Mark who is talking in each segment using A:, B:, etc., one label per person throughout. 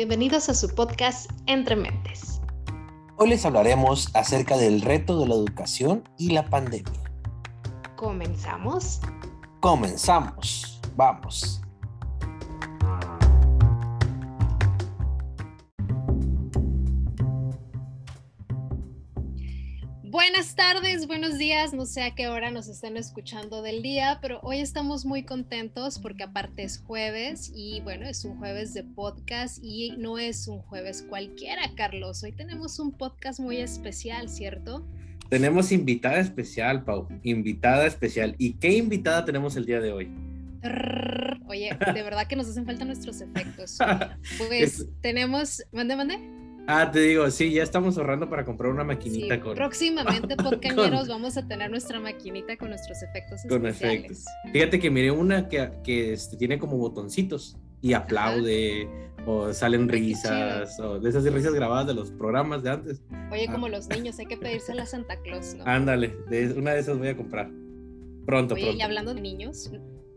A: Bienvenidos a su podcast Entre Mentes.
B: Hoy les hablaremos acerca del reto de la educación y la pandemia.
A: ¿Comenzamos?
B: Comenzamos. Vamos.
A: Tardes, buenos días, no sé a qué hora nos estén escuchando del día, pero hoy estamos muy contentos porque aparte es jueves y bueno, es un jueves de podcast y no es un jueves cualquiera, Carlos. Hoy tenemos un podcast muy especial, ¿cierto?
B: Tenemos invitada especial, Pau, invitada especial. ¿Y qué invitada tenemos el día de hoy?
A: Oye, de verdad que nos hacen falta nuestros efectos. Pues tenemos, mande, mande.
B: Ah, te digo, sí, ya estamos ahorrando para comprar una maquinita con.
A: Próximamente, podcañeros, vamos a tener nuestra maquinita con nuestros efectos con efectos.
B: Fíjate que miré una que, que este, tiene como botoncitos y aplaude o salen risas o de esas risas grabadas de los programas de antes.
A: Oye, ah. como los niños, hay que pedirse a Santa Claus, ¿no?
B: Ándale, una de esas voy a comprar. Pronto,
A: Oye,
B: pronto.
A: Y hablando de niños,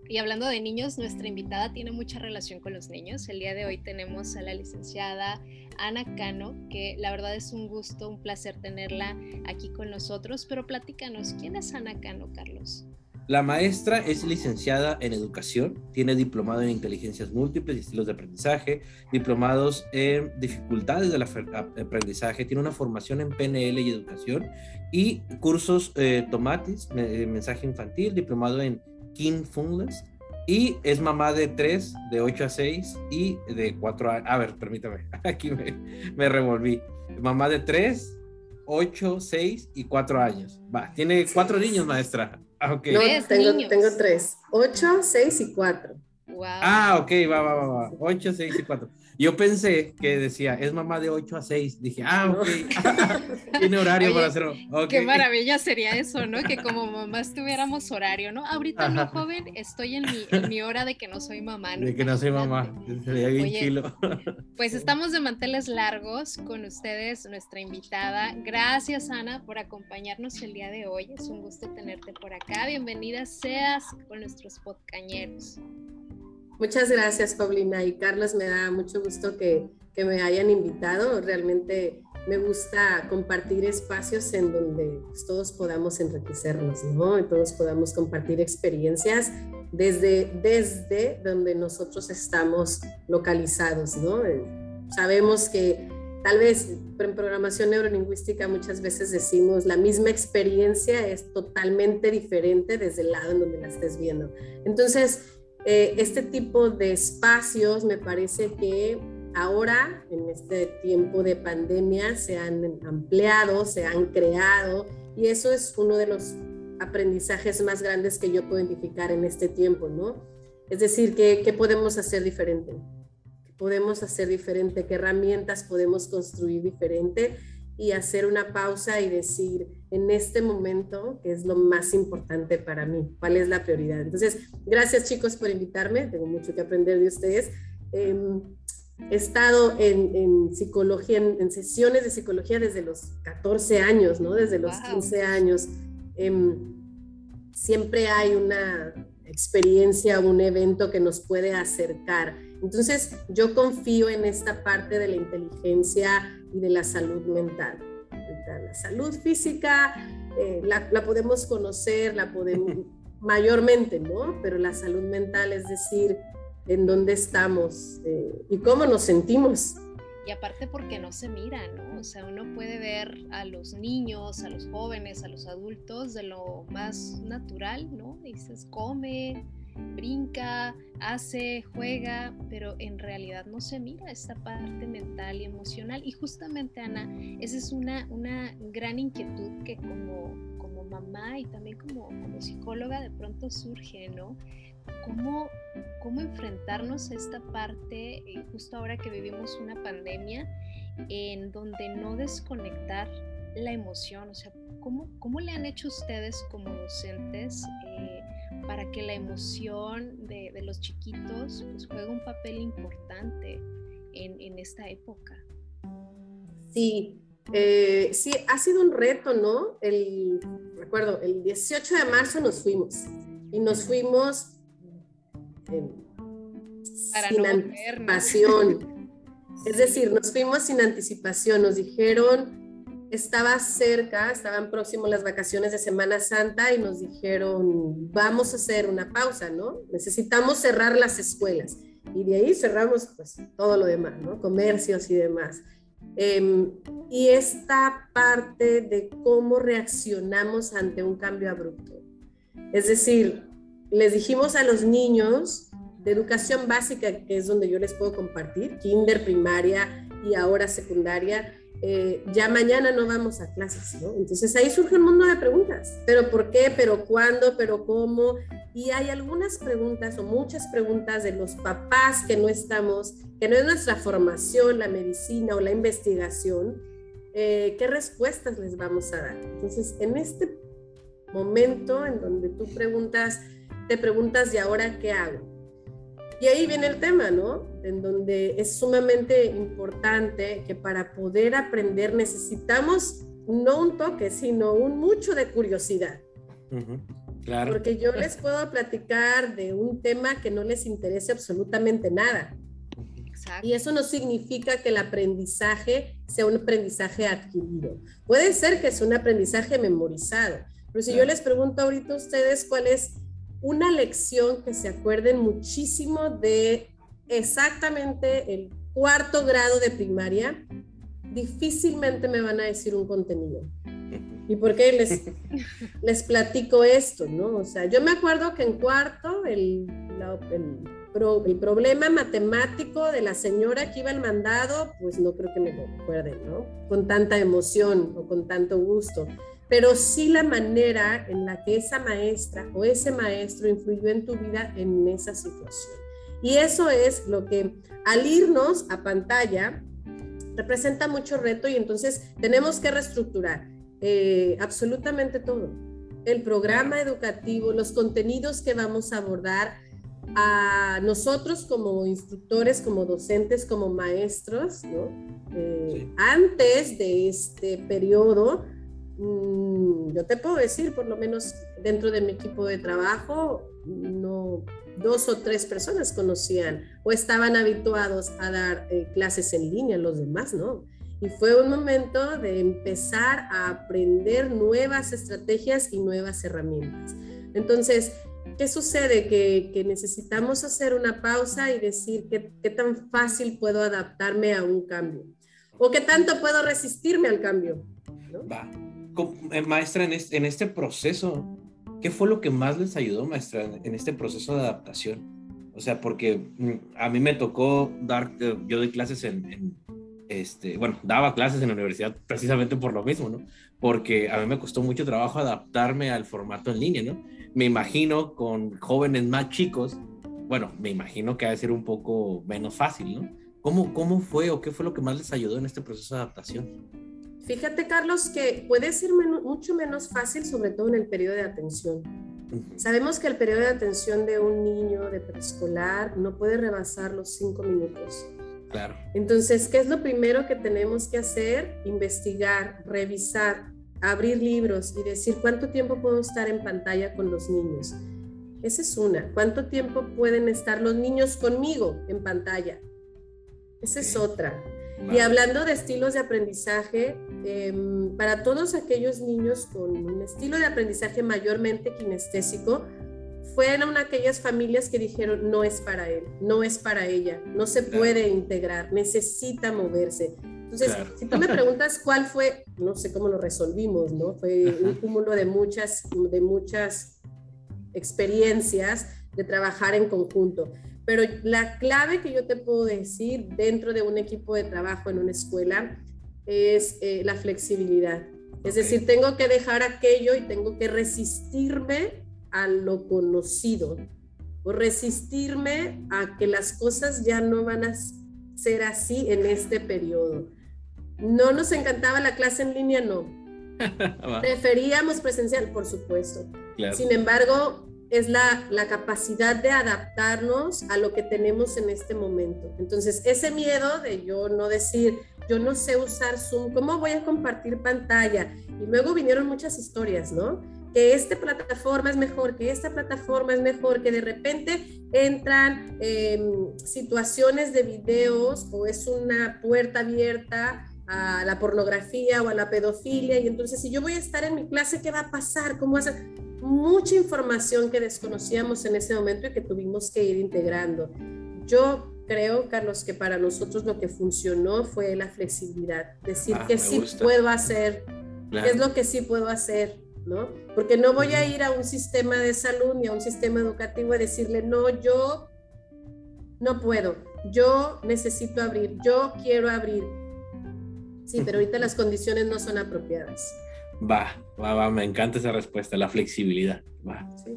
A: y hablando de niños, nuestra invitada tiene mucha relación con los niños. El día de hoy tenemos a la licenciada Ana Cano, que la verdad es un gusto, un placer tenerla aquí con nosotros, pero platícanos, ¿quién es Ana Cano, Carlos?
B: La maestra es licenciada en educación, tiene diplomado en inteligencias múltiples y estilos de aprendizaje, diplomados en dificultades del aprendizaje, tiene una formación en PNL y educación y cursos eh, tomatis, mensaje infantil, diplomado en King Funless. Y es mamá de tres, de 8 a 6 y de 4 a... A ver, permítame, aquí me, revolví. Mamá de 3, 8, 6 y 4 años. Va, tiene cuatro niños, maestra.
C: Ah, okay. No, tengo, tengo tres. 8, 6 y 4.
B: Wow. Ah, ok, va, va, va, va. 8, 6 y 4. Yo pensé que decía, es mamá de 8 a 6. Dije, ah, ok. Tiene horario para hacerlo.
A: Qué maravilla sería eso, ¿no? Que como mamás tuviéramos horario, ¿no? Ahorita no, joven, estoy en mi, mi, hora de que no soy mamá.
B: De que no soy mamá. Sería bien chilo.
A: Pues estamos de manteles largos con ustedes, nuestra invitada. Gracias, Ana, por acompañarnos el día de hoy. Es un gusto tenerte por acá. Bienvenida seas con nuestros podcañeros.
C: Muchas gracias, Paulina. Y Carlos, me da mucho gusto que, que me hayan invitado. Realmente me gusta compartir espacios en donde pues, todos podamos enriquecernos, ¿no? Y todos podamos compartir experiencias desde, desde donde nosotros estamos localizados, ¿no? Eh, sabemos que tal vez en programación neurolingüística muchas veces decimos la misma experiencia es totalmente diferente desde el lado en donde la estés viendo. Entonces, eh, este tipo de espacios me parece que ahora, en este tiempo de pandemia, se han ampliado, se han creado y eso es uno de los aprendizajes más grandes que yo puedo identificar en este tiempo, ¿no? Es decir, ¿qué, qué podemos hacer diferente? ¿Qué podemos hacer diferente? ¿Qué herramientas podemos construir diferente? Y hacer una pausa y decir, en este momento, ¿qué es lo más importante para mí? ¿Cuál es la prioridad? Entonces, gracias chicos por invitarme, tengo mucho que aprender de ustedes. Em, he estado en, psicología, en, sesiones de psicología desde los 14 años, ¿no? Desde los 15 años. Em, siempre hay una experiencia, un evento que nos puede acercar. Entonces, yo confío en esta parte de la inteligencia y de la salud mental. La salud física eh, la, podemos conocer, la podemos mayormente, ¿no? Pero la salud mental, es decir, en dónde estamos eh, y cómo nos sentimos.
A: Y aparte porque no se mira, ¿no? O sea, uno puede ver a los niños, a los jóvenes, a los adultos de lo más natural, ¿no? Dices, come, brinca, hace, juega, pero en realidad no se mira esta parte mental y emocional. Y justamente, Ana, esa es una, una gran inquietud que como, como mamá y también como, como psicóloga de pronto surge, ¿no? ¿Cómo, cómo enfrentarnos a esta parte, eh, justo ahora que vivimos una pandemia, en donde no desconectar la emoción? O sea, ¿cómo, cómo le han hecho ustedes como docentes? Eh, para que la emoción de, los chiquitos pues, juegue un papel importante en, esta época.
C: Sí, eh, sí, ha sido un reto, ¿no? El, recuerdo, el 18 de marzo nos fuimos y nos fuimos
A: para sin no
C: anticipación. Es decir, nos fuimos sin anticipación, nos dijeron, estaba cerca, estaban próximos las vacaciones de Semana Santa y nos dijeron, vamos a hacer una pausa, ¿no? Necesitamos cerrar las escuelas. Y de ahí cerramos pues todo lo demás, ¿no? Comercios y demás. Em, y esta parte de cómo reaccionamos ante un cambio abrupto. Es decir, les dijimos a los niños de educación básica, que es donde yo les puedo compartir, kinder, primaria y ahora secundaria, eh, ya mañana no vamos a clases, ¿no? Entonces ahí surge un mundo de preguntas, pero ¿por qué? ¿Pero cuándo? ¿Pero cómo? Y hay algunas preguntas o muchas preguntas de los papás que no estamos, que no es nuestra formación, la medicina o la investigación, eh, ¿qué respuestas les vamos a dar? Entonces, en este momento en donde tú preguntas, te preguntas, ¿y ahora qué hago? Y ahí viene el tema, ¿no? En donde es sumamente importante que para poder aprender necesitamos no un toque, sino un mucho de curiosidad. Claro. Porque yo les puedo platicar de un tema que no les interese absolutamente nada. Exacto. Y eso no significa que el aprendizaje sea un aprendizaje adquirido. Puede ser que sea un aprendizaje memorizado. Pero si yo les pregunto ahorita a ustedes cuál es una lección que se acuerden muchísimo de exactamente el cuarto grado de primaria, difícilmente me van a decir un contenido. ¿Y por qué les, les platico esto? ¿no? O sea, yo me acuerdo que en cuarto el, el, problema matemático de la señora que iba al mandado, pues no creo que me lo recuerden, ¿no? Con tanta emoción o con tanto gusto pero sí la manera en la que esa maestra o ese maestro influyó en tu vida en esa situación. Y eso es lo que al irnos a pantalla representa mucho reto y entonces tenemos que reestructurar eh, absolutamente todo. El programa educativo, los contenidos que vamos a abordar, a nosotros como instructores, como docentes, como maestros, ¿no? Eh, antes de este periodo, yo te puedo decir, por lo menos dentro de mi equipo de trabajo, no dos o tres personas conocían o estaban habituados a dar eh, clases en línea, los demás no. Y fue un momento de empezar a aprender nuevas estrategias y nuevas herramientas. Entonces, ¿qué sucede? Que, necesitamos hacer una pausa y decir qué, qué tan fácil puedo adaptarme a un cambio o qué tanto puedo resistirme al cambio. ¿no?
B: Va. Eh, maestra, en este, proceso, ¿qué fue lo que más les ayudó, maestra, en este proceso de adaptación? O sea, porque mm, a mí me tocó dar, eh, yo doy clases en, este, bueno, daba clases en la universidad precisamente por lo mismo, ¿no? Porque a mí me costó mucho trabajo adaptarme al formato en línea, ¿no? Me imagino con jóvenes más chicos, bueno, me imagino que ha de ser un poco menos fácil, ¿no? ¿Cómo, ¿Cómo fue o qué fue lo que más les ayudó en este proceso de adaptación?
C: Fíjate, Carlos, que puede ser mucho menos fácil, sobre todo en el periodo de atención. Sabemos que el periodo de atención de un niño de preescolar no puede rebasar los cinco minutos.
B: Claro.
C: Entonces, ¿qué es lo primero que tenemos que hacer? Investigar, revisar, abrir libros y decir cuánto tiempo puedo estar en pantalla con los niños. Esa es una. ¿Cuánto tiempo pueden estar los niños conmigo en pantalla? Esa es otra. Y hablando de estilos de aprendizaje, em, para todos aquellos niños con un estilo de aprendizaje mayormente kinestésico, fueron aquellas familias que dijeron no es para él, no es para ella, no se puede integrar, necesita moverse. Entonces, si tú me preguntas cuál fue, no sé cómo lo resolvimos, ¿no? Fue un cúmulo de muchas, de muchas experiencias de trabajar en conjunto. Pero la clave que yo te puedo decir dentro de un equipo de trabajo en una escuela es eh, la flexibilidad. Es decir, tengo que dejar aquello y tengo que resistirme a lo conocido o resistirme a que las cosas ya no van a ser así en este periodo. No nos encantaba la clase en línea, no. Preferíamos presencial, por supuesto. Sin embargo, es la, la, capacidad de adaptarnos a lo que tenemos en este momento. Entonces, ese miedo de yo no decir, yo no sé usar Zoom, ¿cómo voy a compartir pantalla? Y luego vinieron muchas historias, ¿no? que esta plataforma es mejor, que esta plataforma es mejor, que de repente entran em, situaciones de videos o es una puerta abierta a la pornografía o a la pedofilia y entonces si yo voy a estar en mi clase, ¿qué va a pasar? ¿Cómo ser? Mucha información que desconocíamos en ese momento y que tuvimos que ir integrando. Yo creo, Carlos, que para nosotros lo que funcionó fue la flexibilidad, decir ah, que sí puedo hacer, qué es lo que sí puedo hacer, ¿no? Porque no voy a ir a un sistema de salud ni a un sistema educativo a decirle, no, yo no puedo, yo necesito abrir, yo quiero abrir. Sí, pero ahorita las condiciones no son apropiadas.
B: Va, va, va, me encanta esa respuesta, la flexibilidad. Va.
A: Sí.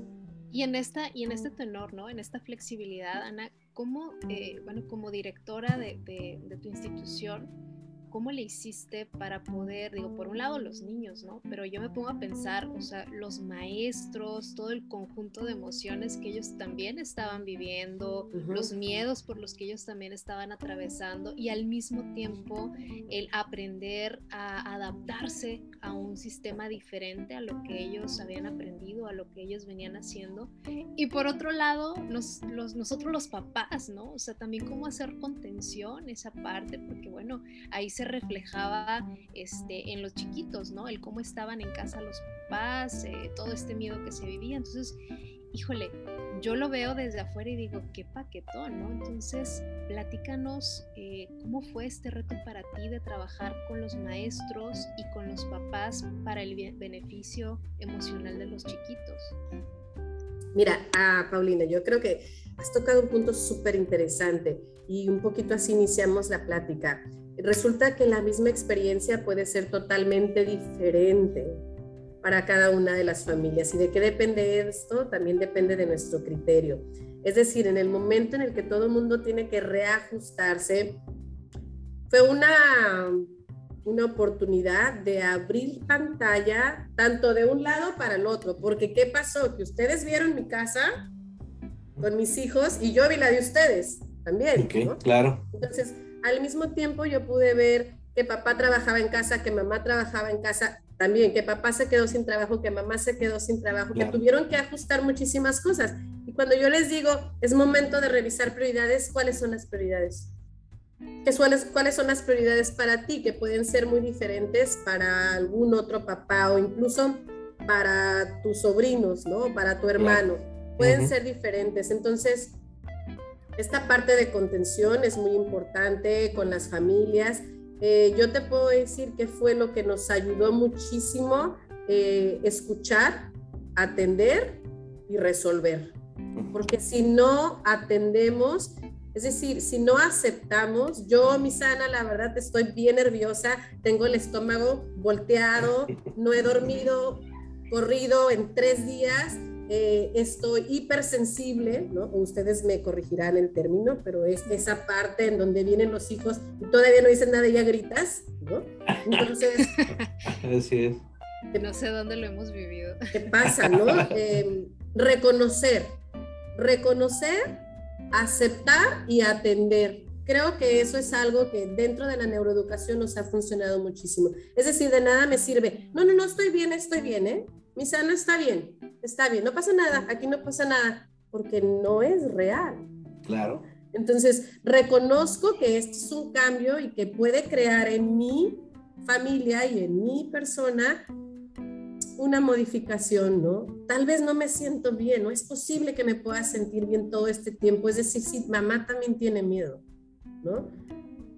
A: Y en, esta, y en este tenor, ¿no? En esta flexibilidad, Ana, ¿cómo, eh, bueno, como directora de, de, de tu institución, ¿cómo le hiciste para poder, digo, por un lado los niños, ¿no? Pero yo me pongo a pensar, o sea, los maestros, todo el conjunto de emociones que ellos también estaban viviendo, los miedos por los que ellos también estaban atravesando y al mismo tiempo el aprender a adaptarse a un sistema diferente a lo que ellos habían aprendido, a lo que ellos venían haciendo. Y por otro lado, los, nosotros los papás, ¿no? O sea, también cómo hacer contención esa parte, porque bueno, ahí se reflejaba este, en los chiquitos, ¿no? El cómo estaban en casa los papás, eh, todo este miedo que se vivía. Entonces, híjole, yo lo veo desde afuera y digo, qué paquetón, ¿no? Entonces, platícanos eh, cómo fue este reto para ti de trabajar con los maestros y con los papás para el beneficio emocional de los chiquitos.
C: Mira, ah, Paulina, yo creo que has tocado un punto súper interesante y un poquito así iniciamos la plática resulta que la misma experiencia puede ser totalmente diferente para cada una de las familias. ¿Y de qué depende esto? También depende de nuestro criterio. Es decir, en el momento en el que todo el mundo tiene que reajustarse, fue una, una oportunidad de abrir pantalla tanto de un lado para el otro, porque ¿qué pasó? Que ustedes vieron mi casa con mis hijos y yo vi la de ustedes también.
B: claro.
C: Entonces, al mismo tiempo yo pude ver que papá trabajaba en casa, que mamá trabajaba en casa también, que papá se quedó sin trabajo, que mamá se quedó sin trabajo, que tuvieron que ajustar muchísimas cosas. Y cuando yo les digo, es momento de revisar prioridades, ¿cuáles son las prioridades? ¿Qué ¿Cuáles son las prioridades para ti? Que pueden ser muy diferentes para algún otro papá o incluso para tus sobrinos, ¿no? Para tu hermano. Pueden ser diferentes. Entonces, esta parte de contención es muy importante con las familias. Eh, yo te puedo decir que fue lo que nos ayudó muchísimo eh, escuchar, atender y resolver. Porque si no atendemos, es decir, si no aceptamos, yo, mi sana, la verdad estoy bien nerviosa, tengo el estómago volteado, no he dormido, corrido en tres días eh, estoy hipersensible, ¿no? Ustedes me corregirán el término, pero es esa parte en donde vienen los hijos y todavía no dicen nada y ya gritas, ¿no?
B: Entonces... Así es.
A: Que no sé dónde lo hemos vivido.
C: ¿Qué pasa, no? Em, reconocer, reconocer, aceptar y atender. Creo que eso es algo que dentro de la neuroeducación nos ha funcionado muchísimo. Es decir, de nada me sirve. No, no, no, estoy bien, estoy bien, ¿eh? Mi sana está bien está bien, no pasa nada, aquí no pasa nada, porque no es real.
B: Claro.
C: Entonces, reconozco que este es un cambio y que puede crear en mi familia y en mi persona una modificación, ¿no? Tal vez no me siento bien, no es posible que me pueda sentir bien todo este tiempo, es decir, si mamá también tiene miedo, ¿no?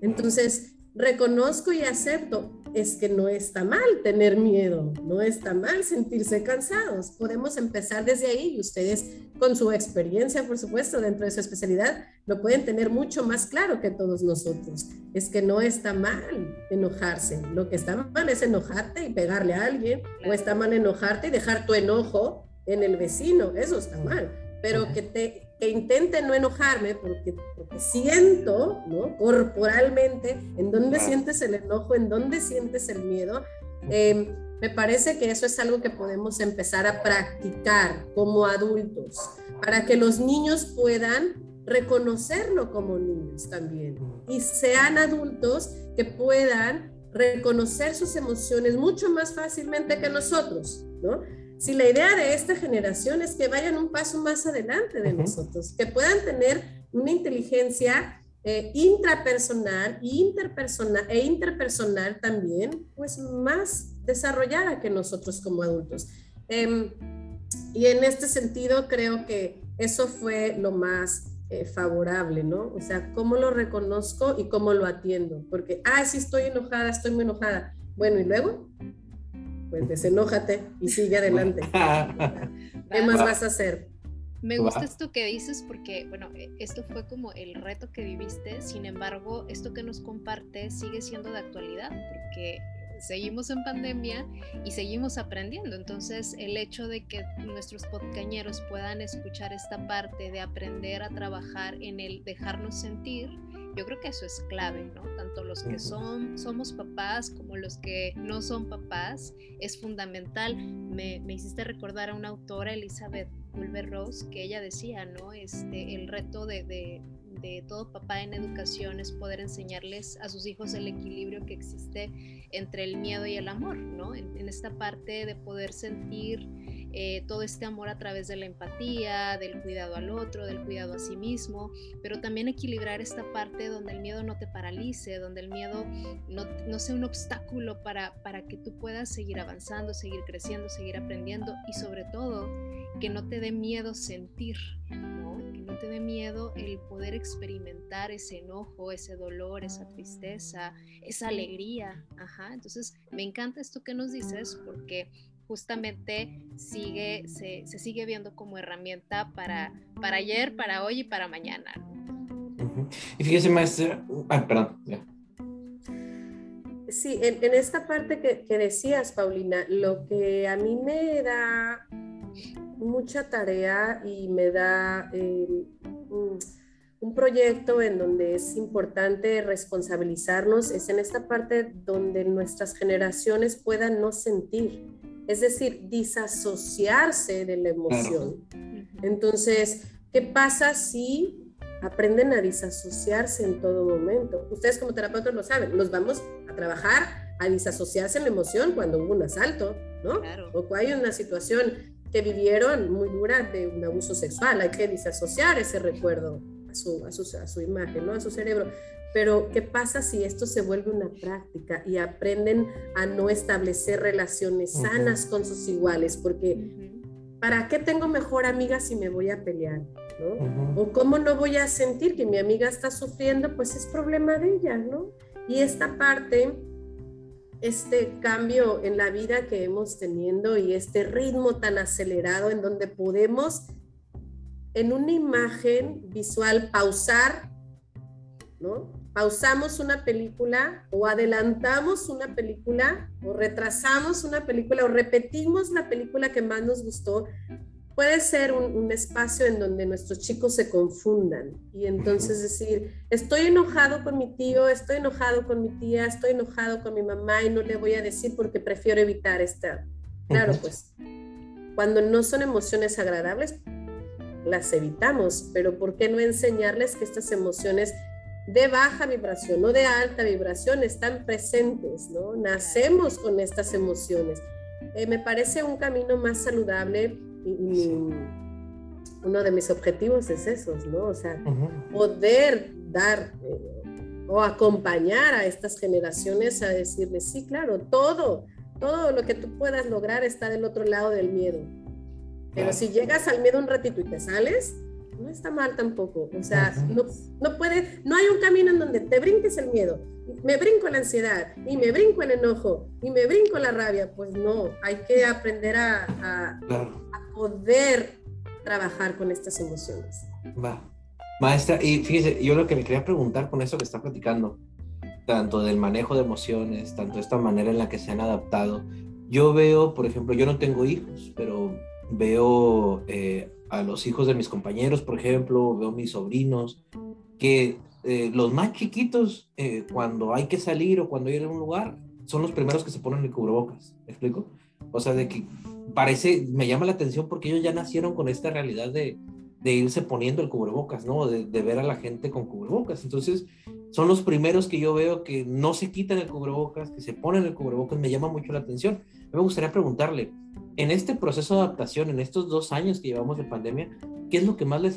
C: Entonces, reconozco y acepto, es que no está mal tener miedo, no está mal sentirse cansados. Podemos empezar desde ahí y ustedes con su experiencia, por supuesto, dentro de su especialidad, lo pueden tener mucho más claro que todos nosotros. Es que no está mal enojarse. Lo que está mal es enojarte y pegarle a alguien, o está mal enojarte y dejar tu enojo en el vecino. Eso está mal. Pero que te que intente no enojarme porque, porque siento, ¿no? Corporalmente, en dónde sientes el enojo, en dónde sientes el miedo. Em, me parece que eso es algo que podemos empezar a practicar como adultos, para que los niños puedan reconocerlo como niños también y sean adultos que puedan reconocer sus emociones mucho más fácilmente que nosotros, ¿no? Si la idea de esta generación es que vayan un paso más adelante de nosotros, que puedan tener una inteligencia eh, intrapersonal interpersonal, e interpersonal también, pues más desarrollada que nosotros como adultos. Em, y en este sentido creo que eso fue lo más eh, favorable, ¿no? O sea, cómo lo reconozco y cómo lo atiendo. Porque, ah, sí estoy enojada, estoy muy enojada. Bueno, ¿y luego? Pues desenójate y sigue adelante. ¿Qué más vas a hacer?
A: Me gusta esto que dices porque, bueno, e, esto fue como el reto que viviste, sin embargo, esto que nos compartes sigue siendo de actualidad, porque seguimos en pandemia y seguimos aprendiendo. Entonces, el hecho de que nuestros podcañeros puedan escuchar esta parte de aprender a trabajar en el dejarnos sentir, yo creo que eso es clave, ¿no? Tanto los que son, somos papás como los que no son papás, es fundamental. Me, me hiciste recordar a una autora, Elizabeth Culver Rose, que ella decía, ¿no? Este, el reto de, de de todo papá en educación es poder enseñarles a sus hijos el equilibrio que existe entre el miedo y el amor, ¿no? En, esta parte de poder sentir eh, todo este amor a través de la empatía, del cuidado al otro, del cuidado a sí mismo, pero también equilibrar esta parte donde el miedo no te paralice, donde el miedo no, no sea un obstáculo para, para que tú puedas seguir avanzando, seguir creciendo, seguir aprendiendo y sobre todo que no te dé miedo sentir, no te dé miedo el poder experimentar ese enojo, ese dolor, esa tristeza, esa alegría. Ajá. Entonces, me encanta esto que nos dices porque justamente sigue, se, sigue viendo como herramienta para, para ayer, para hoy y para mañana.
B: Y fíjese, maestra, ah, perdón,
C: Sí, en, esta parte que, que, decías, Paulina, lo que a mí me da mucha tarea y me da eh, un, proyecto en donde es importante responsabilizarnos, es en esta parte donde nuestras generaciones puedan no sentir, es decir, disasociarse de la emoción. Entonces, ¿qué pasa si aprenden a disasociarse en todo momento? Ustedes como terapeutas lo saben, los vamos a trabajar a disasociarse en la emoción cuando hubo un asalto, ¿no? O cuando hay una situación que vivieron muy dura de un abuso sexual. Hay que disasociar ese recuerdo a su, a su, a su imagen, ¿no? a su cerebro. Pero, ¿qué pasa si esto se vuelve una práctica y aprenden a no establecer relaciones sanas con sus iguales? Porque, ¿para qué tengo mejor amiga si me voy a pelear? ¿no? O cómo no voy a sentir que mi amiga está sufriendo, pues es problema de ella, ¿no? Y esta parte este cambio en la vida que hemos teniendo y este ritmo tan acelerado en donde podemos en una imagen visual pausar, ¿no? Pausamos una película o adelantamos una película o retrasamos una película o repetimos la película que más nos gustó puede ser un, espacio en donde nuestros chicos se confundan y entonces decir, estoy enojado con mi tío, estoy enojado con mi tía, estoy enojado con mi mamá y no le voy a decir porque prefiero evitar esta. Claro, pues cuando no son emociones agradables, las evitamos, pero ¿por qué no enseñarles que estas emociones de baja vibración o de alta vibración están presentes, ¿no? Nacemos con estas emociones. Eh, me parece un camino más saludable y, uno de mis objetivos es eso, ¿no? O sea, poder dar eh, o acompañar a estas generaciones a decirles, sí, claro, todo, todo lo que tú puedas lograr está del otro lado del miedo. Pero si llegas al miedo un ratito y te sales, no está mal tampoco. O sea, no, no, puede, no hay un camino en donde te brinques el miedo. Me brinco la ansiedad y me brinco el enojo y me brinco la rabia. Pues no, hay que aprender a, a, poder trabajar con estas emociones.
B: Va. Maestra, y fíjese, yo lo que le quería preguntar con eso que está platicando, tanto del manejo de emociones, tanto esta manera en la que se han adaptado, yo veo, por ejemplo, yo no tengo hijos, pero veo eh, a los hijos de mis compañeros, por ejemplo, veo mis sobrinos, que eh, los más chiquitos, eh, cuando hay que salir o cuando ir a un lugar, son los primeros que se ponen el cubrebocas, ¿me explico? O sea, de que parece, me llama la atención porque ellos ya nacieron con esta realidad de, irse poniendo el cubrebocas, ¿no? De, de, ver a la gente con cubrebocas. Entonces, son los primeros que yo veo que no se quitan el cubrebocas, que se ponen el cubrebocas, me llama mucho la atención. Me gustaría preguntarle, en este proceso de adaptación, en estos dos años que llevamos de pandemia, ¿qué es lo que más les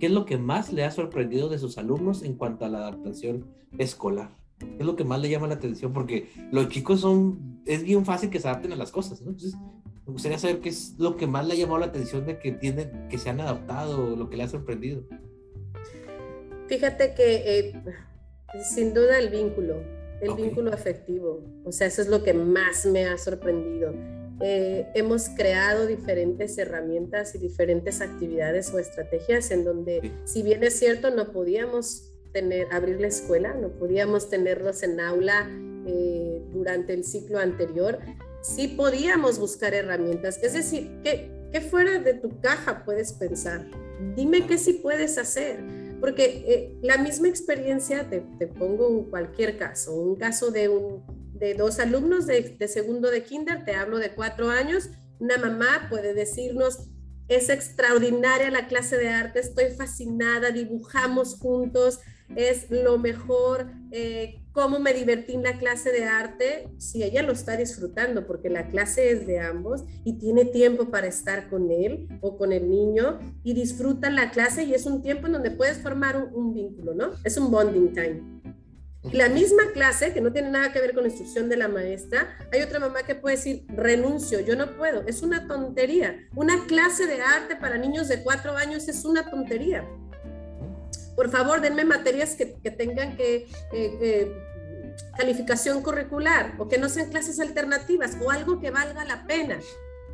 B: qué es lo que más le ha sorprendido de sus alumnos en cuanto a la adaptación escolar? ¿Qué es lo que más le llama la atención? Porque los chicos son, es bien fácil que se adapten a las cosas, ¿no? Entonces, me gustaría saber qué es lo que más le ha llamado la atención de que tienen, que se han adaptado, lo que le ha sorprendido.
C: Fíjate que eh, sin duda el vínculo, el vínculo afectivo, o sea, eso es lo que más me ha sorprendido. Eh, hemos creado diferentes herramientas y diferentes actividades o estrategias en donde, si bien es cierto, no podíamos tener, abrir la escuela, no podíamos tenerlos en aula eh, durante el ciclo anterior, sí podíamos buscar herramientas. Es decir, ¿qué, ¿qué, fuera de tu caja puedes pensar? Dime qué sí puedes hacer. Porque eh, la misma experiencia, te, pongo en cualquier caso, un caso de, dos alumnos de segundo de kinder, te hablo de cuatro años, una mamá puede decirnos, es extraordinaria la clase de arte, estoy fascinada, dibujamos juntos, es lo mejor, eh, cómo me divertí en la clase de arte, si ella lo está disfrutando, porque la clase es de ambos y tiene tiempo para estar con él o con el niño y disfruta la clase y es un tiempo en donde puedes formar un, vínculo, ¿no? Es un bonding time. La misma clase, que no tiene nada que ver con la instrucción de la maestra, hay otra mamá que puede decir, renuncio, yo no puedo, es una tontería. Una clase de arte para niños de cuatro años es una tontería por favor, denme materias que, tengan que, calificación curricular o que no sean clases alternativas o algo que valga la pena.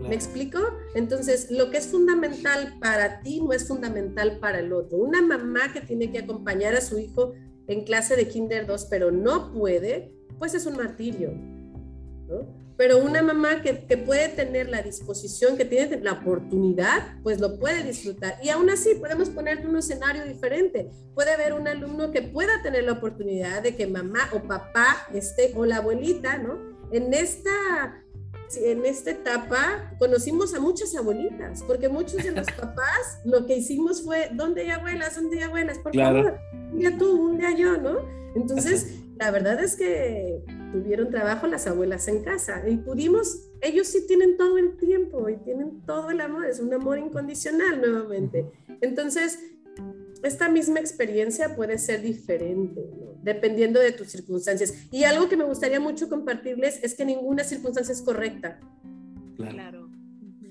C: ¿Me explico? Entonces, lo que es fundamental para ti no es fundamental para el otro. Una mamá que tiene que acompañar a su hijo en clase de Kinder 2, pero no puede, pues es un martirio. ¿no? Pero una mamá que, puede tener la disposición, que tiene la oportunidad, pues lo puede disfrutar. Y aún así podemos poner un escenario diferente. Puede haber un alumno que pueda tener la oportunidad de que mamá o papá esté, o la abuelita, ¿no? En esta, en esta etapa conocimos a muchas abuelitas, porque muchos de los papás lo que hicimos fue, ¿dónde hay abuelas? ¿Dónde hay abuelas? Por favor, un día tú, un día yo, ¿no? Entonces, la verdad es que tuvieron trabajo las abuelas en casa y pudimos, ellos sí tienen todo el tiempo y tienen todo el amor, es un amor incondicional nuevamente. Entonces, esta misma experiencia puede ser diferente, dependiendo de tus circunstancias. Y algo que me gustaría mucho compartirles es que ninguna circunstancia es correcta. Claro.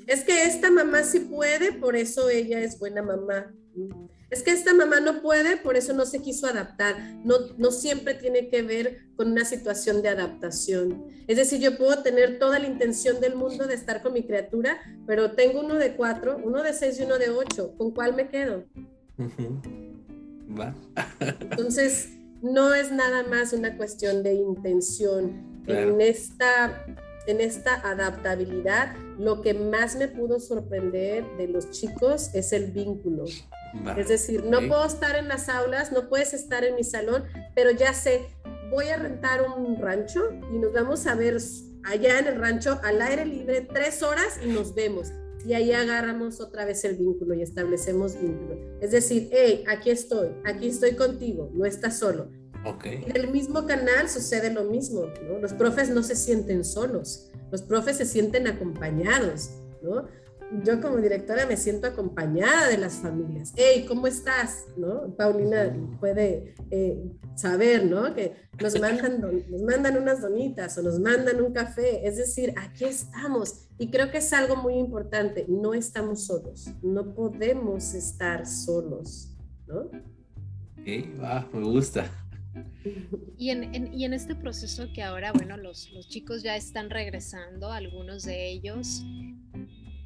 C: Es que esta mamá sí puede, por eso ella es buena mamá es que esta mamá no puede, por eso no se quiso adaptar. No, no siempre tiene que ver con una situación de adaptación. Es decir, yo puedo tener toda la intención del mundo de estar con mi criatura, pero tengo uno de cuatro, uno de seis y uno de ocho. ¿Con cuál me quedo? Entonces, no es nada más una cuestión de intención. En, esta, en esta adaptabilidad, lo que más me pudo sorprender de los chicos es el vínculo es decir, no puedo estar en las aulas, no puedes estar en mi salón, pero ya sé, voy a rentar un rancho y nos vamos a ver allá en el rancho al aire libre tres horas y nos vemos. Y ahí agarramos otra vez el vínculo y establecemos vínculo. Es decir, hey, aquí estoy, aquí estoy contigo, no estás solo. Okay. En el mismo canal sucede lo mismo, ¿no? Los profes no se sienten solos, los profes se sienten acompañados, ¿no? Yo como directora me siento acompañada de las familias. Hey, ¿cómo estás? ¿No? Paulina puede eh, saber, ¿no? Que nos mandan, nos mandan unas donitas o nos mandan un café. Es decir, aquí estamos. Y creo que es algo muy importante. No estamos solos. No podemos estar solos, ¿no?
B: Ok, va, me gusta.
A: Y en, y en, este proceso que ahora, bueno, los, los chicos ya están regresando, algunos de ellos,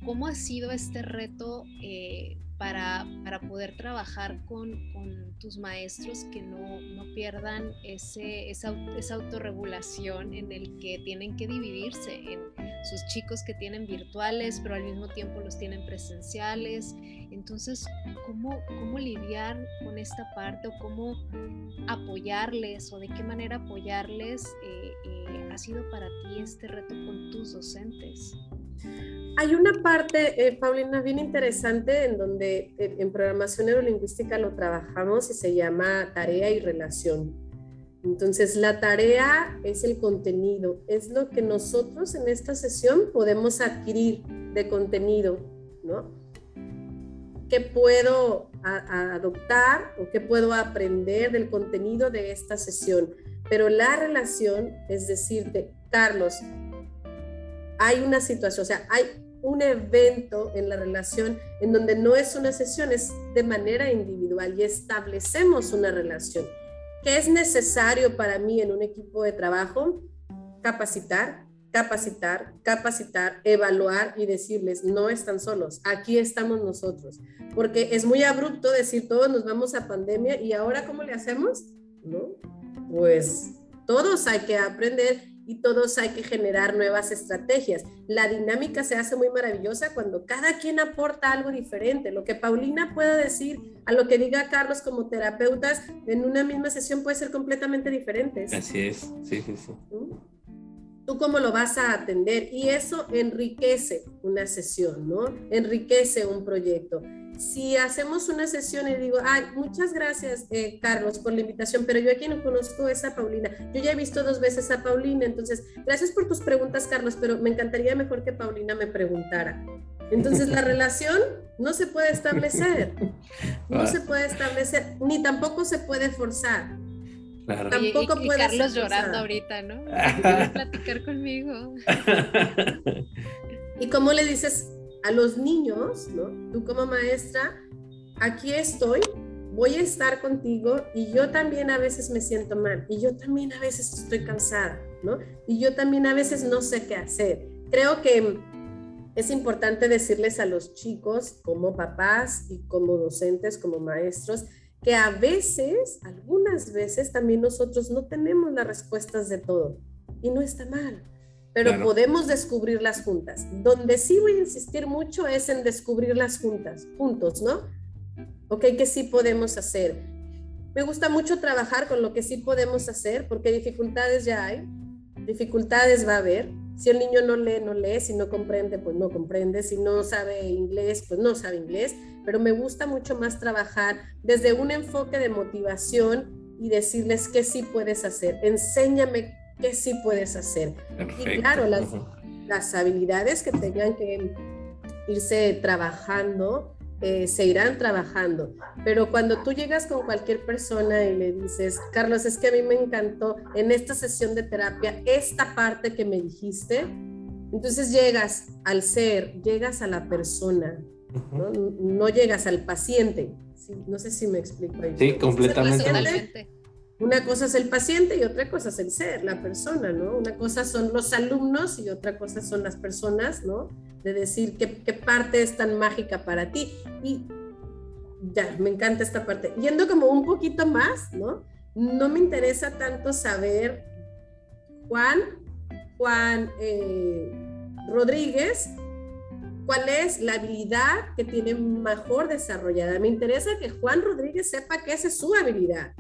A: ¿Cómo ha sido este reto eh, para, poder trabajar con, tus maestros que no, pierdan ese, esa, autorregulación en el que tienen que dividirse en sus chicos que tienen virtuales, pero al mismo tiempo los tienen presenciales? Entonces, ¿cómo, cómo lidiar con esta parte o cómo apoyarles o de qué manera apoyarles eh, eh, ha sido para ti este reto con tus docentes?
C: Hay una parte, eh, Paulina, bien interesante en donde en programación neurolingüística lo trabajamos y se llama tarea y relación. Entonces, la tarea es el contenido, es lo que nosotros en esta sesión podemos adquirir de contenido, ¿no? ¿Qué puedo adoptar o qué puedo aprender del contenido de esta sesión? Pero la relación es decirte, Carlos, hay una situación, o sea, hay un evento en la relación en donde no es una sesión, es de manera individual y establecemos una relación ¿Qué es necesario para mí en un equipo de trabajo? Capacitar, capacitar, capacitar, evaluar y decirles, no están solos, aquí estamos nosotros. Porque es muy abrupto decir, todos nos vamos a pandemia y ahora ¿cómo le hacemos? ¿No? Pues todos hay que aprender y todos hay que generar nuevas estrategias. La dinámica se hace muy maravillosa cuando cada quien aporta algo diferente. Lo que Paulina pueda decir a lo que diga Carlos como terapeutas en una misma sesión puede ser completamente diferente.
B: Así es, sí, sí, sí.
C: Tú cómo lo vas a atender y eso enriquece una sesión, ¿no? Enriquece un proyecto si hacemos una sesión y digo, ay, muchas gracias, eh, Carlos, por la invitación, pero yo aquí no conozco a esa Paulina. Yo ya he visto dos veces a Paulina, entonces, gracias por tus preguntas, Carlos, pero me encantaría mejor que Paulina me preguntara. Entonces, la relación no se puede establecer, no se puede establecer, ni tampoco se puede forzar.
A: Tampoco y, Carlos llorando ahorita, ¿no? ¿Quieres platicar conmigo?
C: ¿Y cómo le dices, a los niños, ¿no? Tú como maestra, aquí estoy, voy a estar contigo y yo también a veces me siento mal y yo también a veces estoy cansada, ¿no? Y yo también a veces no sé qué hacer. Creo que es importante decirles a los chicos como papás y como docentes, como maestros, que a veces, algunas veces también nosotros no tenemos las respuestas de todo y no está mal pero podemos descubrirlas juntas. Donde sí voy a insistir mucho es en descubrirlas juntas, juntos, ¿no? Ok, que sí podemos hacer. Me gusta mucho trabajar con lo que sí podemos hacer, porque dificultades ya hay, dificultades va a haber. Si el niño no lee, no lee, si no comprende, pues no comprende, si no sabe inglés, pues no sabe inglés, pero me gusta mucho más trabajar desde un enfoque de motivación y decirles qué sí puedes hacer. Enséñame qué sí puedes hacer. Y claro, las, las, habilidades que tengan que irse trabajando, eh, se irán trabajando. Pero cuando tú llegas con cualquier persona y le dices, Carlos, es que a mí me encantó en esta sesión de terapia esta parte que me dijiste, entonces llegas al ser, llegas a la persona, no, llegas al paciente. No sé si me explico
B: ahí. Sí, completamente.
C: Una cosa es el paciente y otra cosa es el ser, la persona, ¿no? Una cosa son los alumnos y otra cosa son las personas, ¿no? De decir qué, parte es tan mágica para ti. Y ya, me encanta esta parte. Yendo como un poquito más, ¿no? No me interesa tanto saber Juan, Juan eh, Rodríguez, cuál es la habilidad que tiene mejor desarrollada. Me interesa que Juan Rodríguez sepa que esa es su habilidad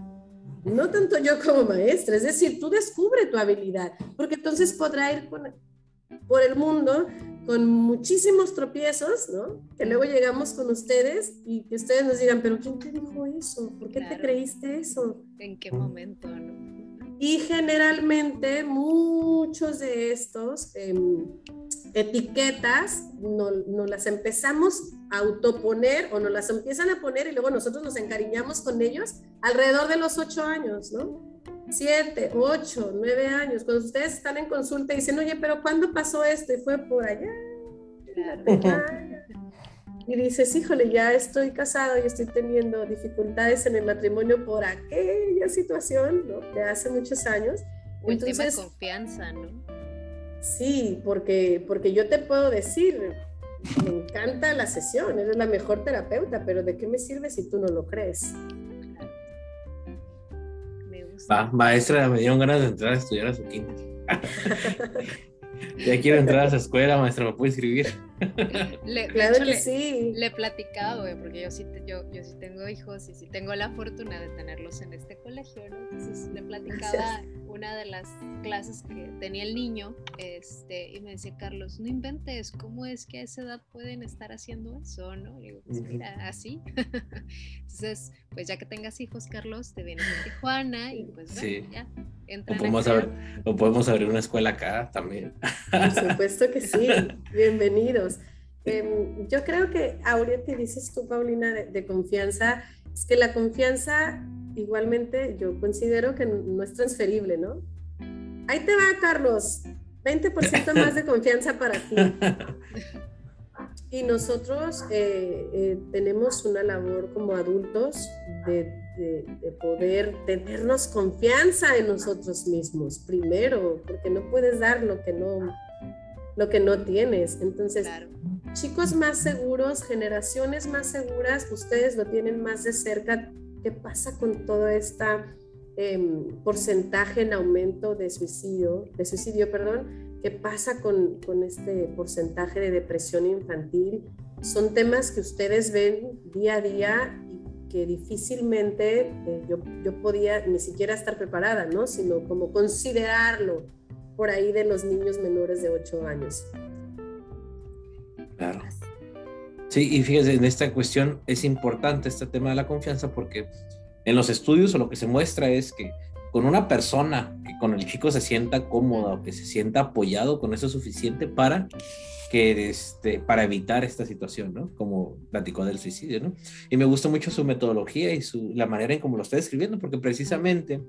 C: no tanto yo como maestra, es decir, tú descubre tu habilidad, porque entonces podrá ir por el mundo con muchísimos tropiezos, ¿no? Que luego llegamos con ustedes y que ustedes nos digan, pero ¿quién te dijo eso? ¿Por qué te creíste eso?
A: ¿En qué momento? No?
C: Y generalmente muchos de estos em, etiquetas no, no, las empezamos a autoponer o nos las empiezan a poner y luego nosotros nos encariñamos con ellos alrededor de los ocho años, ¿no? Siete, ocho, nueve años, cuando ustedes están en consulta y dicen, oye, pero ¿cuándo pasó esto? Y fue por allá. Y dices, híjole, ya estoy casado y estoy teniendo dificultades en el matrimonio por aquella situación, ¿no? De hace muchos años.
A: Entonces, confianza, ¿no?
C: Sí, porque, porque yo te puedo decir, me encanta la sesión, eres la mejor terapeuta, pero ¿de qué me sirve si tú no lo crees?
B: Me gusta. maestra, me dieron ganas de entrar a estudiar a su quinta. ya quiero entrar a esa escuela, maestra, ¿me puede escribir?
A: Le, claro que sí. Le he platicado, porque yo sí, yo, yo sí tengo hijos y sí tengo la fortuna de tenerlos en este colegio, ¿no? Entonces le platicaba una de las clases que tenía el niño este, y me decía, Carlos, no inventes, ¿cómo es que a esa edad pueden estar haciendo eso, no? Y digo, pues mira, así. Entonces, pues ya que tengas hijos, Carlos, te vienes a Tijuana y pues sí. ya.
B: O podemos, abrir, o podemos abrir una escuela acá también.
C: Por supuesto que sí, bienvenidos. Em, yo creo que ahorita dices tú, Paulina, de confianza, es que la confianza igualmente yo considero que no es transferible, ¿no? Ahí te va, Carlos, 20% más de confianza para ti. Y nosotros eh, eh, tenemos una labor como adultos de, poder tenernos confianza en nosotros mismos, primero, porque no puedes dar lo que no, lo que no tienes. Entonces, chicos más seguros, generaciones más seguras, ustedes lo tienen más de cerca, ¿Qué pasa con todo este porcentaje en aumento de suicidio, de suicidio, perdón? ¿Qué pasa con, este porcentaje de depresión infantil? Son temas que ustedes ven día a día y que difícilmente eh, yo, yo podía ni siquiera estar preparada, ¿no? Sino como considerarlo por ahí de los niños menores de 8 años.
B: Claro. Sí, y fíjese, en esta cuestión es importante este tema de la confianza porque en los estudios o lo que se muestra es que con una persona que con el chico se sienta cómoda o que se sienta apoyado, con eso es suficiente para que este, para evitar esta situación, ¿no? Como platicó del suicidio, ¿no? Y me gusta mucho su metodología y su, la manera en cómo lo está describiendo, porque precisamente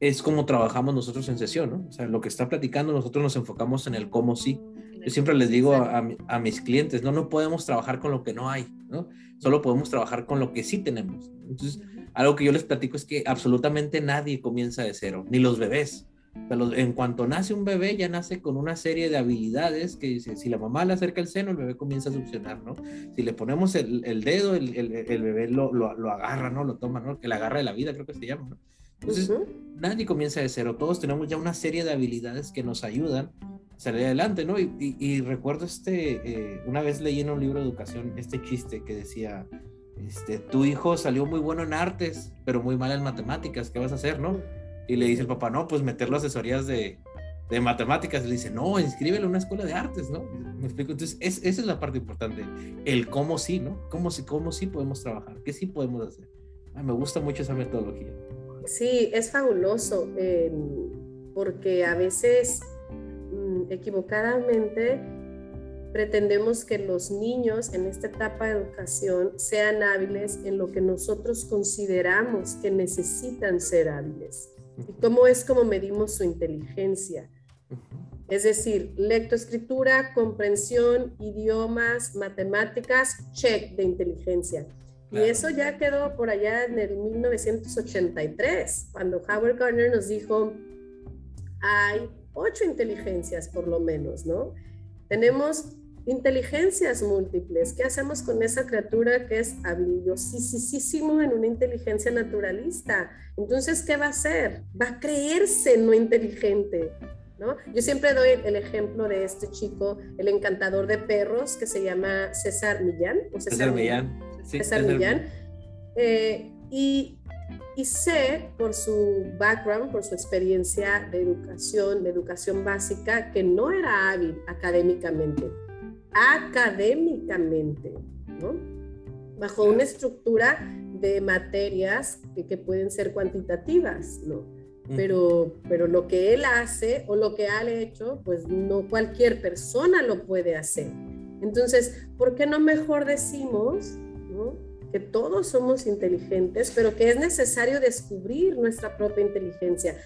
B: es como trabajamos nosotros en sesión, ¿no? O sea, lo que está platicando, nosotros nos enfocamos en el cómo sí. Yo siempre les digo a, mis clientes, no, no podemos trabajar con lo que no hay, ¿no? Solo podemos trabajar con lo que sí tenemos. Entonces, algo que yo les platico es que absolutamente nadie comienza de cero, ni los bebés. en cuanto nace un bebé, ya nace con una serie de habilidades que si la mamá le acerca el seno, el bebé comienza a succionar, ¿no? Si le ponemos el, dedo, el, el, bebé lo, lo, lo, agarra, ¿no? Lo toma, ¿no? Que la agarra de la vida, creo que se llama, ¿no? Entonces, nadie comienza de cero, todos tenemos ya una serie de habilidades que nos ayudan salir adelante, ¿no? Y, recuerdo este, eh, una vez leí en un libro de educación este chiste que decía, este, tu hijo salió muy bueno en artes, pero muy mal en matemáticas, ¿qué vas a hacer, no? Y le dice el papá, no, pues meterlo a asesorías de, de matemáticas. Y le dice, no, inscríbelo en una escuela de artes, ¿no? Me explico. Entonces, esa es la parte importante, el cómo sí, ¿no? Cómo sí, cómo sí podemos trabajar, qué sí podemos hacer. me gusta mucho esa metodología.
C: Sí, es fabuloso, eh, porque a veces equivocadamente pretendemos que los niños en esta etapa de educación sean hábiles en lo que nosotros consideramos que necesitan ser hábiles. ¿Y cómo es como medimos su inteligencia? Es decir, lectoescritura, comprensión, idiomas, matemáticas, check de inteligencia. Y eso ya quedó por allá en el 1983, cuando Howard Gardner nos dijo, hay ocho inteligencias por lo menos, ¿no? Tenemos inteligencias múltiples. ¿Qué hacemos con esa criatura que es habilidosísimo en una inteligencia naturalista? Entonces, ¿qué va a hacer? Va a creerse no inteligente. ¿No? Yo siempre doy el ejemplo de este chico, el encantador de perros, que se llama César Millán.
B: César, Millán.
C: César, Millán. Eh, y y sé por su background, por su experiencia de educación, de educación básica, que no era hábil académicamente, académicamente, ¿no? Bajo una estructura de materias que, pueden ser cuantitativas, ¿no? Pero, pero lo que él hace o lo que ha hecho, pues no cualquier persona lo puede hacer. Entonces, ¿por qué no mejor decimos, ¿no? que todos somos inteligentes, pero que es necesario descubrir nuestra propia inteligencia.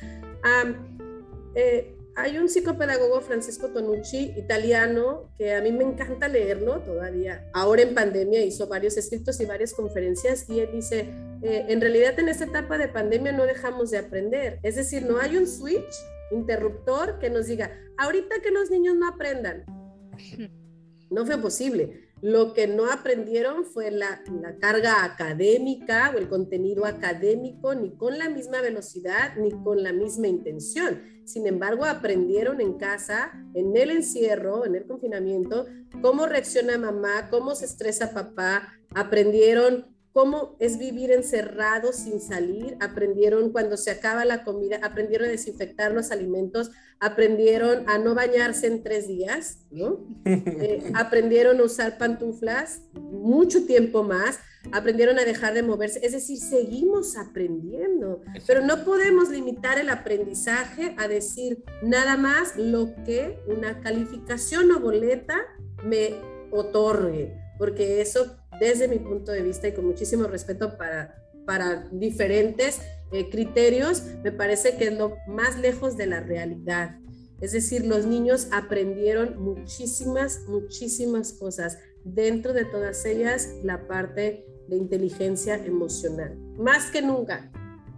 C: Eh, hay un psicopedagogo, Francisco Tonucci, italiano, que a mí me encanta leerlo todavía. Ahora en pandemia hizo varios escritos y varias conferencias y él dice, eh, en realidad en esta etapa de pandemia no dejamos de aprender. Es decir, no hay un switch interruptor que nos diga, ahorita que los niños no aprendan. No fue posible Lo que no aprendieron fue la, carga académica o el contenido académico, ni con la misma velocidad, ni con la misma intención. Sin embargo, aprendieron en casa, en el encierro, en el confinamiento, cómo reacciona mamá, cómo se estresa papá, aprendieron cómo es vivir encerrados sin salir, aprendieron cuando se acaba la comida, aprendieron a desinfectar los alimentos, aprendieron a no bañarse en tres días, ¿no? Eh, aprendieron a usar pantuflas mucho tiempo más, aprendieron a dejar de moverse, es decir, seguimos aprendiendo, pero no podemos limitar el aprendizaje a decir nada más lo que una calificación o boleta me otorgue, porque eso desde mi punto de vista y con muchísimo respeto para, para diferentes eh, criterios, me parece que es lo más lejos de la realidad. Es decir, los niños aprendieron muchísimas, muchísimas cosas. Dentro de todas ellas, la parte de inteligencia emocional. Más que nunca,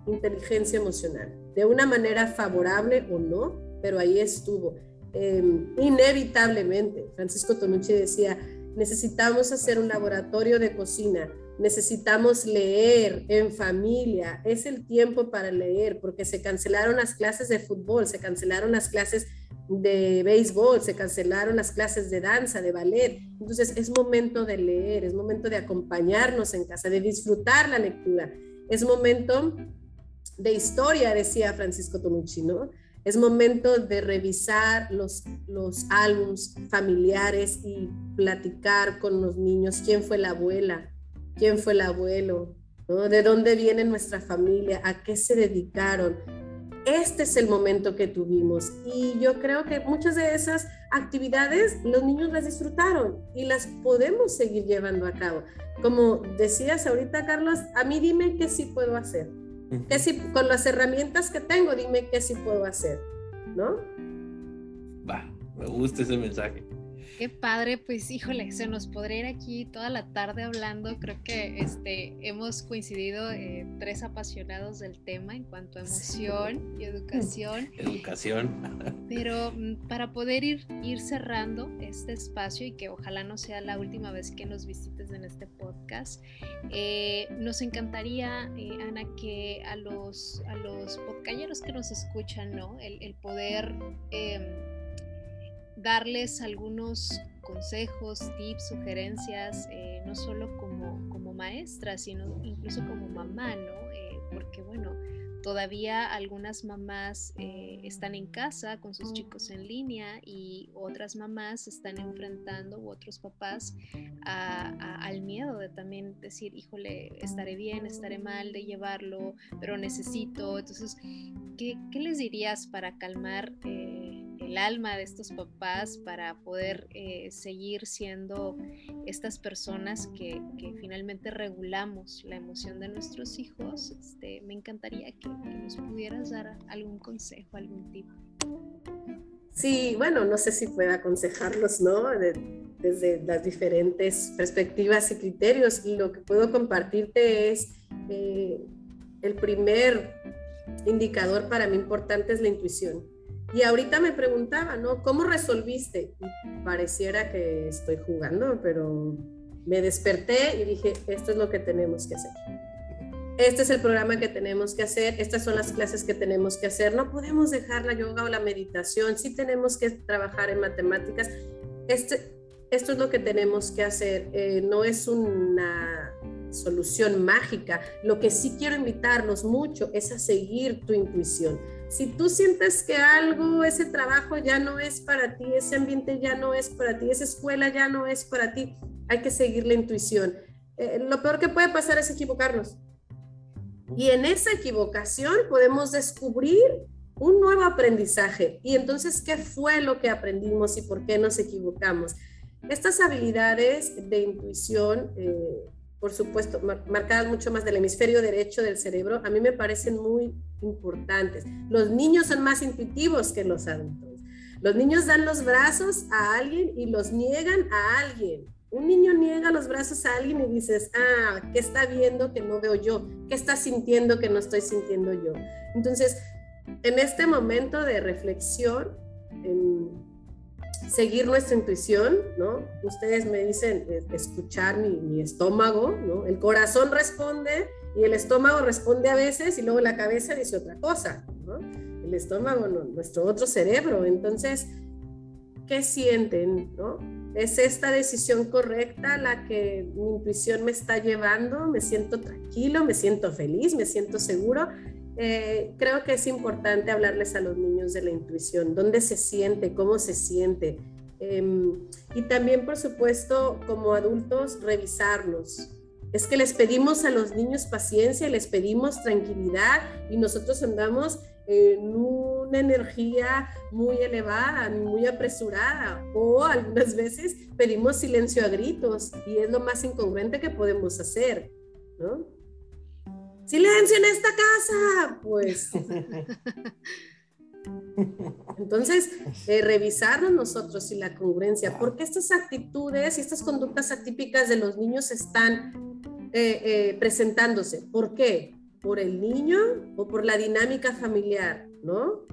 C: inteligencia emocional. De una manera favorable o no, pero ahí estuvo. Em, inevitablemente, Francisco Tonucci decía, necesitamos hacer un laboratorio de cocina, necesitamos leer en familia, es el tiempo para leer, porque se cancelaron las clases de fútbol, se cancelaron las clases de béisbol, se cancelaron las clases de danza, de ballet. Entonces es momento de leer, es momento de acompañarnos en casa, de disfrutar la lectura. Es momento de historia, decía Francisco Tonucci, ¿no? Es momento de revisar los, los álbums familiares y platicar con los niños. Quién fue la abuela, quién fue el abuelo, de dónde viene nuestra familia, a qué se dedicaron. Este es el momento que tuvimos. Y yo creo que muchas de esas actividades los niños las disfrutaron y las podemos seguir llevando a cabo. Como decías ahorita, Carlos, a mí dime qué sí puedo hacer ¿Qué si, con las herramientas que tengo, dime qué sí puedo hacer, ¿no?
B: Va, me gusta ese mensaje.
A: Qué padre, pues híjole, se nos podría ir aquí toda la tarde hablando. Creo que este, hemos coincidido eh, tres apasionados del tema en cuanto a emoción y educación.
B: Educación.
A: Pero mm, para poder ir, ir cerrando este espacio y que ojalá no sea la última vez que nos visites en este podcast, eh, nos encantaría, eh, Ana, que a los, a los podcasteros que nos escuchan, ¿no? El, el poder em, darles algunos consejos, tips, sugerencias, eh, no solo como, como maestra, sino incluso como mamá, ¿no? Eh, porque bueno, todavía algunas mamás eh, están en casa con sus chicos en línea y otras mamás están enfrentando, u otros papás, al miedo de también decir, híjole, estaré bien, estaré mal de llevarlo, pero necesito. Entonces, ¿qué, qué les dirías para calmar? El alma de estos papás para poder eh, seguir siendo estas personas que, finalmente regulamos la emoción de nuestros hijos, este, me encantaría que, nos pudieras dar algún consejo, algún tip.
C: Sí, bueno, no sé si pueda aconsejarlos, ¿no? desde las diferentes perspectivas y criterios. Lo que puedo compartirte es eh, el primer indicador para mí importante es la intuición y ahorita me preguntaba, ¿no? ¿Cómo resolviste? pareciera que estoy jugando, pero me desperté y dije, esto es lo que tenemos que hacer. Este es el programa que tenemos que hacer, estas son las clases que tenemos que hacer. No podemos dejar la yoga o la meditación, sí tenemos que trabajar en matemáticas. Este, esto es lo que tenemos que hacer. Eh, no es una solución mágica. Lo que sí quiero invitarlos mucho es a seguir tu intuición si tú sientes que algo, ese trabajo ya no es para ti, ese ambiente ya no es para ti, esa escuela ya no es para ti, hay que seguir la intuición. Eh, lo peor que puede pasar es equivocarnos. Y en esa equivocación podemos descubrir un nuevo aprendizaje. Y entonces, ¿qué fue lo que aprendimos y por qué nos equivocamos? Estas habilidades de intuición eh, por supuesto, marcadas mucho más del hemisferio derecho del cerebro, a mí me parecen muy importantes. Los niños son más intuitivos que los adultos. Los niños dan los brazos a alguien y los niegan a alguien. Un niño niega los brazos a alguien y dices, ah, ¿qué está viendo que no veo yo? ¿Qué está sintiendo que no estoy sintiendo yo? Entonces, en este momento de reflexión, seguir nuestra intuición, ¿no? Ustedes me dicen eh, escuchar mi, estómago, ¿no? El corazón responde y el estómago responde a veces y luego la cabeza dice otra cosa, ¿no? El estómago, nuestro otro cerebro. Entonces, ¿qué sienten, no? ¿Es esta decisión correcta la que mi intuición me está llevando? ¿Me siento tranquilo? ¿Me siento feliz? ¿Me siento seguro? Eh, creo que es importante hablarles a los niños de la intuición, dónde se siente, cómo se siente. Em, y también, por supuesto, como adultos, revisarlos. Es que les pedimos a los niños paciencia, les pedimos tranquilidad y nosotros andamos en una energía muy elevada, muy apresurada, o algunas veces pedimos silencio a gritos y es lo más incongruente que podemos hacer, ¿no? Silencio en esta casa, pues. Entonces, eh, revisarnos nosotros y la congruencia, porque estas actitudes y estas conductas atípicas de los niños están eh, eh, presentándose. ¿Por qué? ¿Por el niño o por la dinámica familiar? ¿No?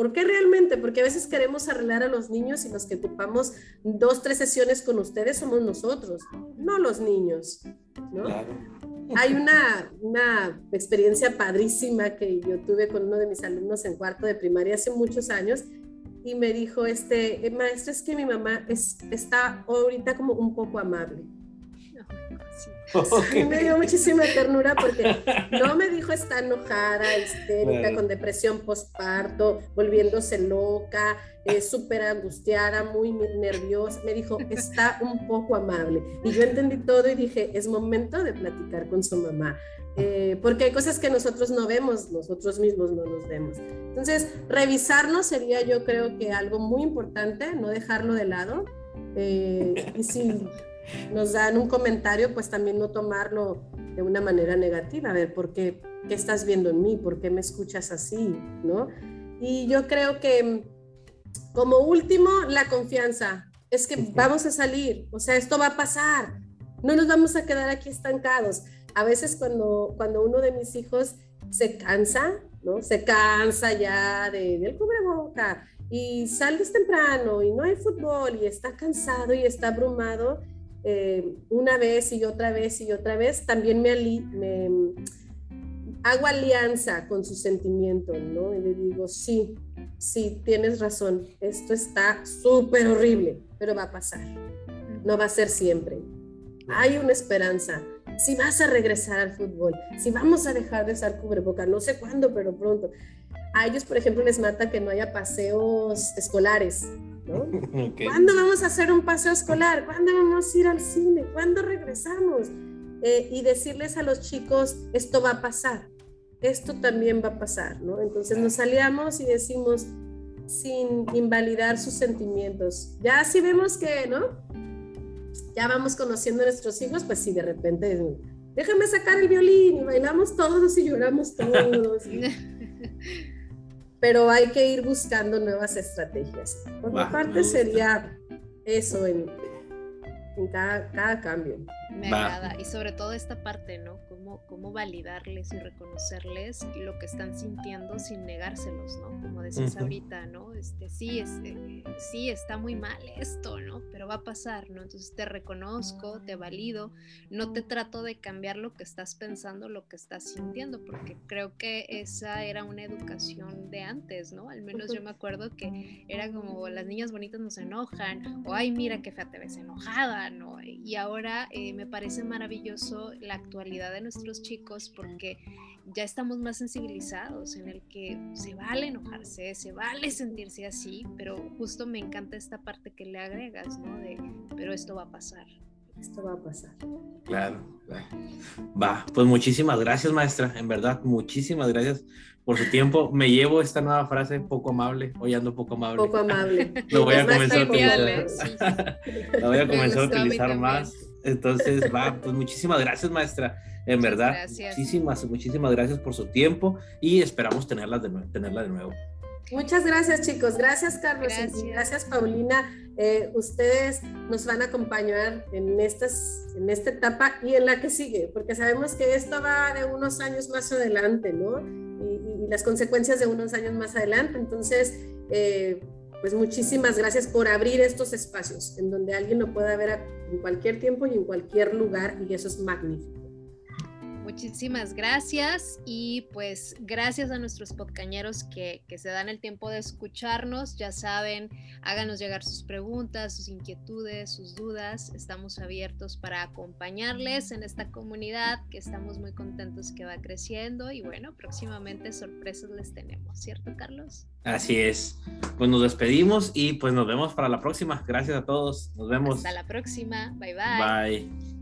C: ¿Por qué realmente? Porque a veces queremos arreglar a los niños y los que ocupamos dos, tres sesiones con ustedes somos nosotros, no los niños. ¿no? Claro. Hay una, una experiencia padrísima que yo tuve con uno de mis alumnos en cuarto de primaria hace muchos años y me dijo, este, eh, maestro, es que mi mamá es, está ahorita como un poco amable. Okay. Me dio muchísima ternura porque no me dijo está enojada, histérica, con depresión postparto, volviéndose loca, eh, súper angustiada, muy nerviosa. Me dijo está un poco amable. Y yo entendí todo y dije es momento de platicar con su mamá. Eh, porque hay cosas que nosotros no vemos, nosotros mismos no nos vemos. Entonces, revisarnos sería yo creo que algo muy importante, no dejarlo de lado. Eh, y si nos dan un comentario, pues también no tomarlo de una manera negativa, a ver, ¿por qué, qué estás viendo en mí? ¿Por qué me escuchas así? ¿No? Y yo creo que como último, la confianza. Es que vamos a salir, o sea, esto va a pasar, no nos vamos a quedar aquí estancados. A veces cuando, cuando uno de mis hijos se cansa, ¿no? Se cansa ya de, del cubreboca y sales temprano y no hay fútbol y está cansado y está abrumado, eh, una vez y otra vez y otra vez, también me, me hago alianza con su sentimiento, ¿no? Y le digo, sí, sí, tienes razón, esto está súper horrible, pero va a pasar, no va a ser siempre. Hay una esperanza. Si vas a regresar al fútbol, si vamos a dejar de usar cubreboca, no sé cuándo, pero pronto. A ellos, por ejemplo, les mata que no haya paseos escolares. ¿Cuándo vamos a hacer un paseo escolar? ¿Cuándo vamos a ir al cine? ¿Cuándo regresamos? Eh, y decirles a los chicos, esto va a pasar, esto también va a pasar, ¿no? Entonces nos aliamos y decimos, sin invalidar sus sentimientos. Ya si vemos que, ¿no? Ya vamos conociendo a nuestros hijos, pues si de repente, déjame sacar el violín y bailamos todos y lloramos todos. pero hay que ir buscando nuevas estrategias. Por mi parte sería eso en, en cada, cada cambio.
A: Me agrada. Y sobre todo esta parte, ¿no? Cómo, cómo validarles y reconocerles lo que están sintiendo sin negárselos, ¿no? Como decías ahorita, ¿no? Este, sí, es, eh, sí, está muy mal esto, ¿no? Pero va a pasar, ¿no? Entonces te reconozco, te valido, no te trato de cambiar lo que estás pensando, lo que estás sintiendo, porque creo que esa era una educación de antes, ¿no? Al menos yo me acuerdo que era como las niñas bonitas nos enojan, o ay, mira qué fea te ves enojada, ¿no? Y ahora... Eh, me parece maravilloso la actualidad de nuestros chicos porque ya estamos más sensibilizados en el que se vale enojarse, se vale sentirse así, pero justo me encanta esta parte que le agregas, ¿no? De, pero esto va a pasar.
C: Esto va a pasar.
B: Claro, Va, pues muchísimas gracias, maestra. En verdad, muchísimas gracias por su tiempo. Me llevo esta nueva frase, poco amable. Hoy ando poco amable.
C: Poco amable.
B: Lo voy a comenzar a utilizar. Lo voy a comenzar a utilizar más entonces, va, pues muchísimas gracias, maestra. En verdad, muchísimas, muchísimas gracias por su tiempo y esperamos tenerla de, tenerla de nuevo.
C: Muchas gracias, chicos. Gracias, Carlos. Gracias, gracias Paulina. Eh, ustedes nos van a acompañar en, estas, en esta etapa y en la que sigue, porque sabemos que esto va de unos años más adelante, ¿no? Y, las consecuencias de unos años más adelante. Entonces, eh, pues muchísimas gracias por abrir estos espacios en donde alguien lo pueda ver en cualquier tiempo y en cualquier lugar y eso es magnífico.
A: Muchísimas gracias y pues gracias a nuestros podcañeros que, que, se dan el tiempo de escucharnos. Ya saben, háganos llegar sus preguntas, sus inquietudes, sus dudas. Estamos abiertos para acompañarles en esta comunidad que estamos muy contentos que va creciendo y bueno, próximamente sorpresas les tenemos, ¿cierto Carlos?
B: Así es. Pues nos despedimos y pues nos vemos para la próxima. Gracias a todos. Nos vemos.
A: Hasta la próxima. Bye bye.
B: Bye.